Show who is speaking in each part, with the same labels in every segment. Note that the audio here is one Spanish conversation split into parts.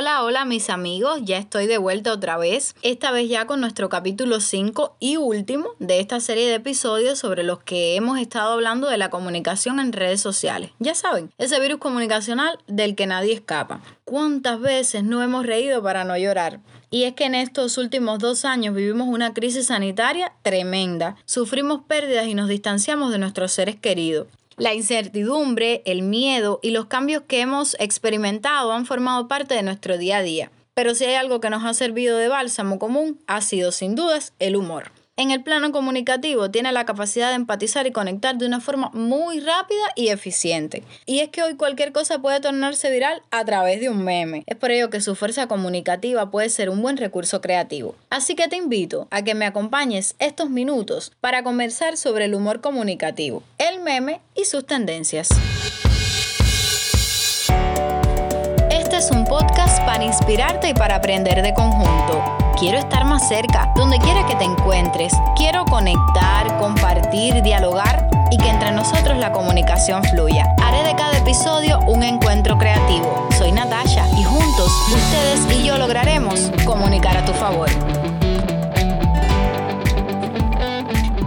Speaker 1: Hola, hola mis amigos, ya estoy de vuelta otra vez, esta vez ya con nuestro capítulo 5 y último de esta serie de episodios sobre los que hemos estado hablando de la comunicación en redes sociales. Ya saben, ese virus comunicacional del que nadie escapa. ¿Cuántas veces no hemos reído para no llorar? Y es que en estos últimos dos años vivimos una crisis sanitaria tremenda, sufrimos pérdidas y nos distanciamos de nuestros seres queridos. La incertidumbre, el miedo y los cambios que hemos experimentado han formado parte de nuestro día a día. Pero si hay algo que nos ha servido de bálsamo común, ha sido sin dudas el humor en el plano comunicativo tiene la capacidad de empatizar y conectar de una forma muy rápida y eficiente. Y es que hoy cualquier cosa puede tornarse viral a través de un meme. Es por ello que su fuerza comunicativa puede ser un buen recurso creativo. Así que te invito a que me acompañes estos minutos para conversar sobre el humor comunicativo, el meme y sus tendencias. Este es un podcast para inspirarte y para aprender de conjunto. Quiero estar más cerca, donde quiera que te encuentres. Quiero conectar, compartir, dialogar y que entre nosotros la comunicación fluya. Haré de cada episodio un encuentro creativo. Soy Natasha y juntos ustedes y yo lograremos comunicar a tu favor.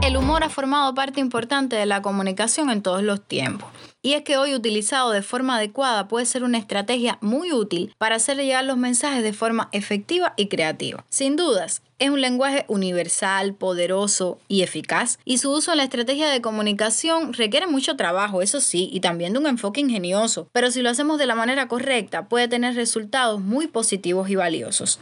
Speaker 1: El humor ha formado parte importante de la comunicación en todos los tiempos. Y es que hoy utilizado de forma adecuada puede ser una estrategia muy útil para hacer llegar los mensajes de forma efectiva y creativa. Sin dudas, es un lenguaje universal, poderoso y eficaz, y su uso en la estrategia de comunicación requiere mucho trabajo, eso sí, y también de un enfoque ingenioso, pero si lo hacemos de la manera correcta puede tener resultados muy positivos y valiosos.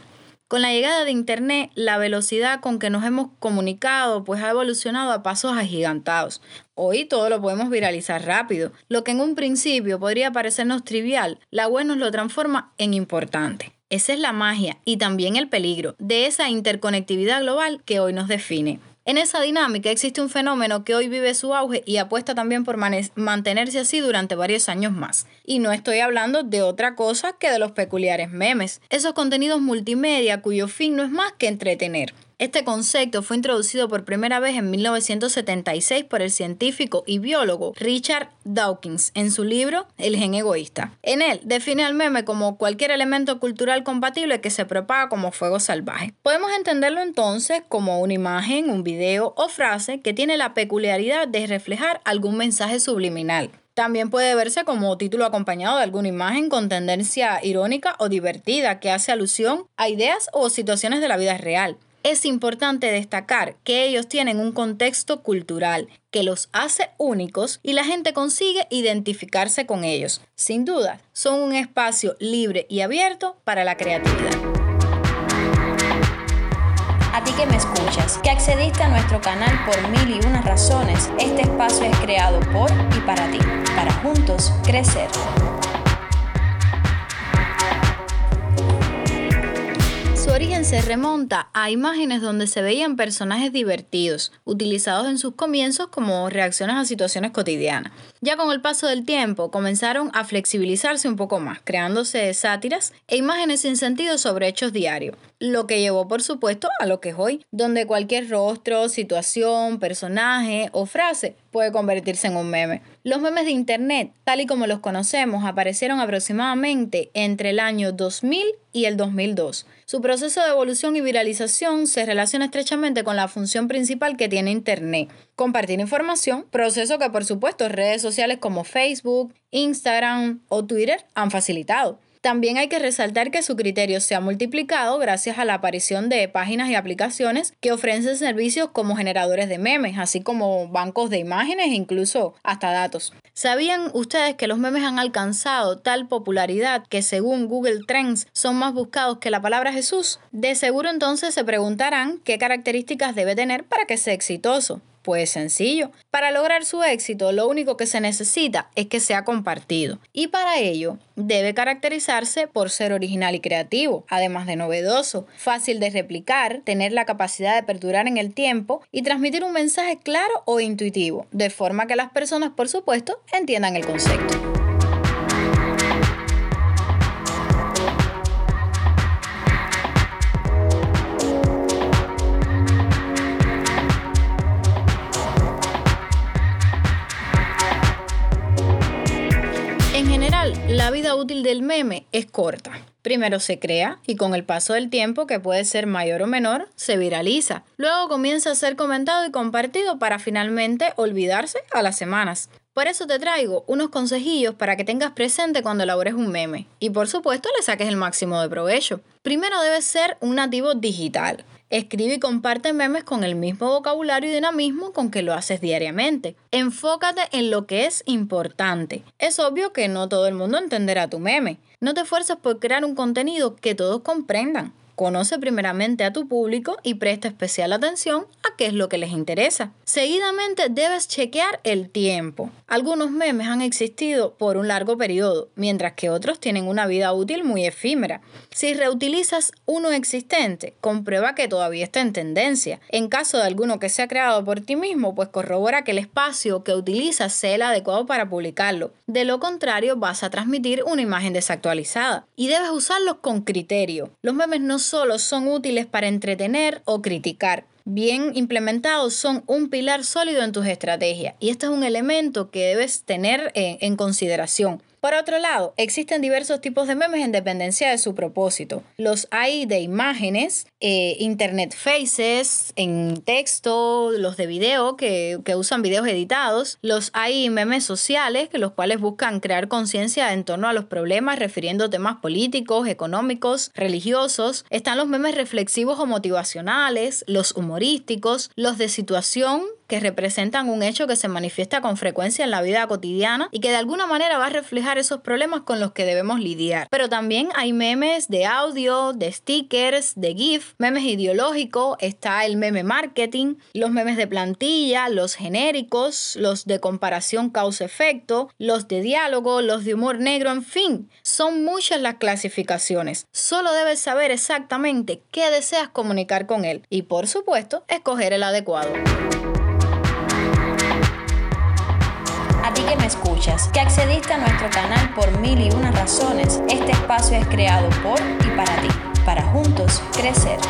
Speaker 1: Con la llegada de Internet, la velocidad con que nos hemos comunicado pues ha evolucionado a pasos agigantados. Hoy todo lo podemos viralizar rápido. Lo que en un principio podría parecernos trivial, la web nos lo transforma en importante. Esa es la magia y también el peligro de esa interconectividad global que hoy nos define. En esa dinámica existe un fenómeno que hoy vive su auge y apuesta también por mantenerse así durante varios años más. Y no estoy hablando de otra cosa que de los peculiares memes, esos contenidos multimedia cuyo fin no es más que entretener. Este concepto fue introducido por primera vez en 1976 por el científico y biólogo Richard Dawkins en su libro El gen egoísta. En él define al meme como cualquier elemento cultural compatible que se propaga como fuego salvaje. Podemos entenderlo entonces como una imagen, un video o frase que tiene la peculiaridad de reflejar algún mensaje subliminal. También puede verse como título acompañado de alguna imagen con tendencia irónica o divertida que hace alusión a ideas o situaciones de la vida real es importante destacar que ellos tienen un contexto cultural que los hace únicos y la gente consigue identificarse con ellos. Sin duda, son un espacio libre y abierto para la creatividad. A ti que me escuchas, que accediste a nuestro canal por mil y unas razones, este espacio es creado por y para ti, para juntos crecer. Su origen se remonta a imágenes donde se veían personajes divertidos, utilizados en sus comienzos como reacciones a situaciones cotidianas. Ya con el paso del tiempo comenzaron a flexibilizarse un poco más, creándose sátiras e imágenes sin sentido sobre hechos diarios, lo que llevó por supuesto a lo que es hoy, donde cualquier rostro, situación, personaje o frase puede convertirse en un meme. Los memes de Internet, tal y como los conocemos, aparecieron aproximadamente entre el año 2000 y el 2002. Su proceso de evolución y viralización se relaciona estrechamente con la función principal que tiene Internet, compartir información, proceso que por supuesto redes sociales como Facebook, Instagram o Twitter han facilitado. También hay que resaltar que su criterio se ha multiplicado gracias a la aparición de páginas y aplicaciones que ofrecen servicios como generadores de memes, así como bancos de imágenes e incluso hasta datos. ¿Sabían ustedes que los memes han alcanzado tal popularidad que según Google Trends son más buscados que la palabra Jesús? De seguro entonces se preguntarán qué características debe tener para que sea exitoso. Pues sencillo. Para lograr su éxito, lo único que se necesita es que sea compartido. Y para ello, debe caracterizarse por ser original y creativo, además de novedoso, fácil de replicar, tener la capacidad de perdurar en el tiempo y transmitir un mensaje claro o intuitivo, de forma que las personas, por supuesto, entiendan el concepto. La vida útil del meme es corta. Primero se crea y con el paso del tiempo, que puede ser mayor o menor, se viraliza. Luego comienza a ser comentado y compartido para finalmente olvidarse a las semanas. Por eso te traigo unos consejillos para que tengas presente cuando elabores un meme y por supuesto le saques el máximo de provecho. Primero debes ser un nativo digital. Escribe y comparte memes con el mismo vocabulario y dinamismo con que lo haces diariamente. Enfócate en lo que es importante. Es obvio que no todo el mundo entenderá tu meme. No te esfuerces por crear un contenido que todos comprendan. Conoce primeramente a tu público y presta especial atención a qué es lo que les interesa. Seguidamente debes chequear el tiempo. Algunos memes han existido por un largo periodo, mientras que otros tienen una vida útil muy efímera. Si reutilizas uno existente, comprueba que todavía está en tendencia. En caso de alguno que sea creado por ti mismo, pues corrobora que el espacio que utilizas sea el adecuado para publicarlo. De lo contrario, vas a transmitir una imagen desactualizada. Y debes usarlos con criterio. Los memes no solo son útiles para entretener o criticar, bien implementados son un pilar sólido en tus estrategias y este es un elemento que debes tener en, en consideración. Por otro lado, existen diversos tipos de memes en dependencia de su propósito. Los hay de imágenes, eh, internet faces, en texto, los de video que, que, usan videos editados. Los hay memes sociales, que los cuales buscan crear conciencia en torno a los problemas, refiriendo temas políticos, económicos, religiosos. Están los memes reflexivos o motivacionales, los humorísticos, los de situación, que representan un hecho que se manifiesta con frecuencia en la vida cotidiana y que de alguna manera va a reflejar esos problemas con los que debemos lidiar. Pero también hay memes de audio, de stickers, de GIF, memes ideológicos, está el meme marketing, los memes de plantilla, los genéricos, los de comparación causa-efecto, los de diálogo, los de humor negro, en fin, son muchas las clasificaciones. Solo debes saber exactamente qué deseas comunicar con él y por supuesto escoger el adecuado.
Speaker 2: A ti que me escuchas, que accediste a nuestro canal por mil y una razones, este espacio es creado por y para ti, para juntos crecer.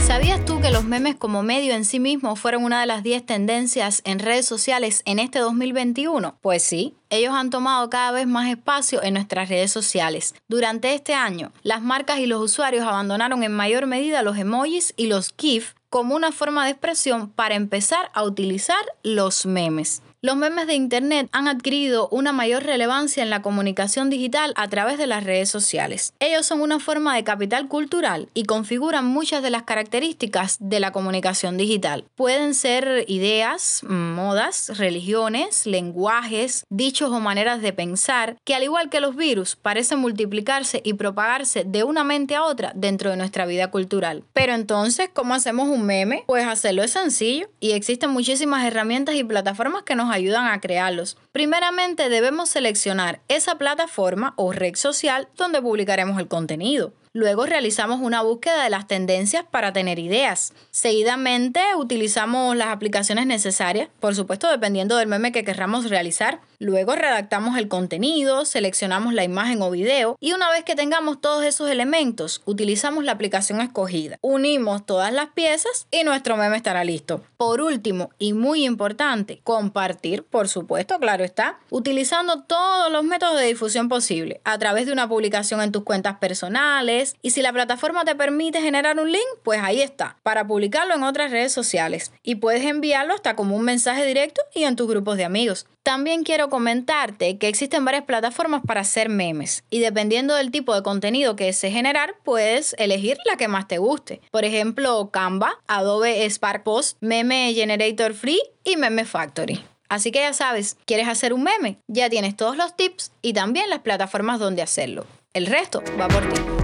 Speaker 1: ¿Sabías tú que los memes como medio en sí mismos fueron una de las 10 tendencias en redes sociales en este 2021? Pues sí, ellos han tomado cada vez más espacio en nuestras redes sociales. Durante este año, las marcas y los usuarios abandonaron en mayor medida los emojis y los GIF como una forma de expresión para empezar a utilizar los memes. Los memes de Internet han adquirido una mayor relevancia en la comunicación digital a través de las redes sociales. Ellos son una forma de capital cultural y configuran muchas de las características de la comunicación digital. Pueden ser ideas, modas, religiones, lenguajes, dichos o maneras de pensar que al igual que los virus parecen multiplicarse y propagarse de una mente a otra dentro de nuestra vida cultural. Pero entonces, ¿cómo hacemos un meme? Pues hacerlo es sencillo y existen muchísimas herramientas y plataformas que nos ayudan a crearlos. Primeramente debemos seleccionar esa plataforma o red social donde publicaremos el contenido. Luego realizamos una búsqueda de las tendencias para tener ideas. Seguidamente utilizamos las aplicaciones necesarias, por supuesto dependiendo del meme que querramos realizar. Luego redactamos el contenido, seleccionamos la imagen o video y una vez que tengamos todos esos elementos, utilizamos la aplicación escogida. Unimos todas las piezas y nuestro meme estará listo. Por último y muy importante, compartir, por supuesto, claro está, utilizando todos los métodos de difusión posible, a través de una publicación en tus cuentas personales y si la plataforma te permite generar un link, pues ahí está, para publicarlo en otras redes sociales y puedes enviarlo hasta como un mensaje directo y en tus grupos de amigos. También quiero comentarte que existen varias plataformas para hacer memes y dependiendo del tipo de contenido que desees generar, puedes elegir la que más te guste. Por ejemplo, Canva, Adobe Spark Post, Meme Generator Free y Meme Factory. Así que ya sabes, ¿quieres hacer un meme? Ya tienes todos los tips y también las plataformas donde hacerlo. El resto va por ti.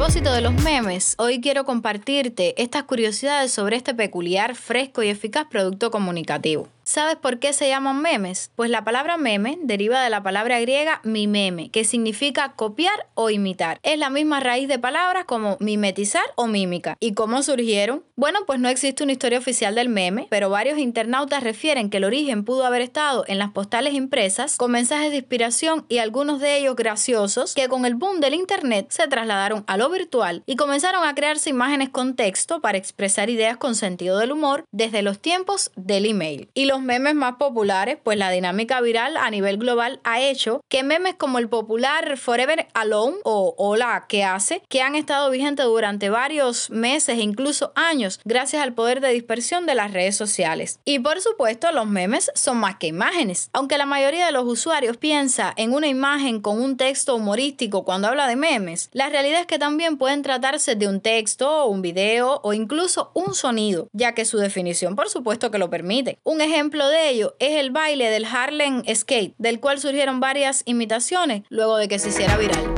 Speaker 1: Propósito de los memes, hoy quiero compartirte estas curiosidades sobre este peculiar, fresco y eficaz producto comunicativo. ¿Sabes por qué se llaman memes? Pues la palabra meme deriva de la palabra griega mimeme, que significa copiar o imitar. Es la misma raíz de palabras como mimetizar o mímica. ¿Y cómo surgieron? Bueno, pues no existe una historia oficial del meme, pero varios internautas refieren que el origen pudo haber estado en las postales impresas con mensajes de inspiración y algunos de ellos graciosos que con el boom del internet se trasladaron a lo virtual y comenzaron a crearse imágenes con texto para expresar ideas con sentido del humor desde los tiempos del email. Y los memes más populares, pues la dinámica viral a nivel global ha hecho que memes como el popular Forever Alone o Hola, ¿qué hace? que han estado vigentes durante varios meses e incluso años gracias al poder de dispersión de las redes sociales. Y por supuesto, los memes son más que imágenes. Aunque la mayoría de los usuarios piensa en una imagen con un texto humorístico cuando habla de memes, la realidad es que también pueden tratarse de un texto, un video o incluso un sonido, ya que su definición por supuesto que lo permite. Un ejemplo de ello es el baile del Harlem Skate, del cual surgieron varias imitaciones luego de que se hiciera viral.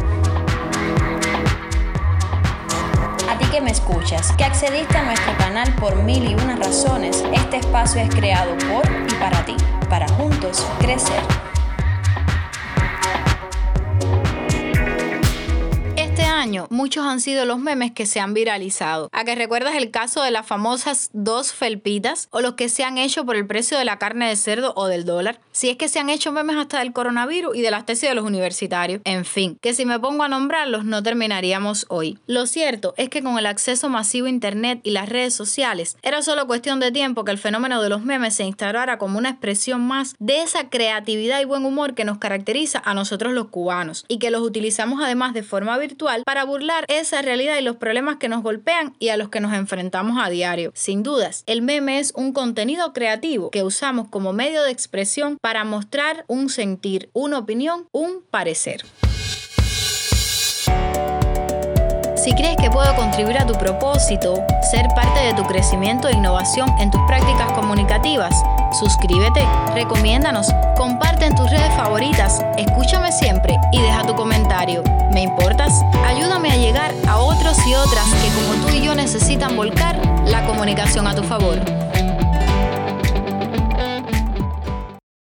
Speaker 2: A ti que me escuchas, que accediste a nuestro canal por mil y unas razones, este espacio es creado por y para ti, para juntos crecer.
Speaker 1: Muchos han sido los memes que se han viralizado. ¿A que recuerdas el caso de las famosas dos felpitas o los que se han hecho por el precio de la carne de cerdo o del dólar? Si es que se han hecho memes hasta del coronavirus y de las tesis de los universitarios. En fin, que si me pongo a nombrarlos no terminaríamos hoy. Lo cierto es que con el acceso masivo a internet y las redes sociales, era solo cuestión de tiempo que el fenómeno de los memes se instaurara como una expresión más de esa creatividad y buen humor que nos caracteriza a nosotros los cubanos y que los utilizamos además de forma virtual para burlar esa realidad y los problemas que nos golpean y a los que nos enfrentamos a diario. Sin dudas, el meme es un contenido creativo que usamos como medio de expresión para mostrar un sentir, una opinión, un parecer. Si crees que puedo contribuir a tu propósito, ser parte de tu crecimiento e innovación en tus prácticas comunicativas, suscríbete, recomiéndanos, comparte en tus redes favoritas, escúchame siempre y deja tu comentario. ¿Me importas? Ayúdame a llegar a otros y otras que como tú y yo necesitan volcar la comunicación a tu favor.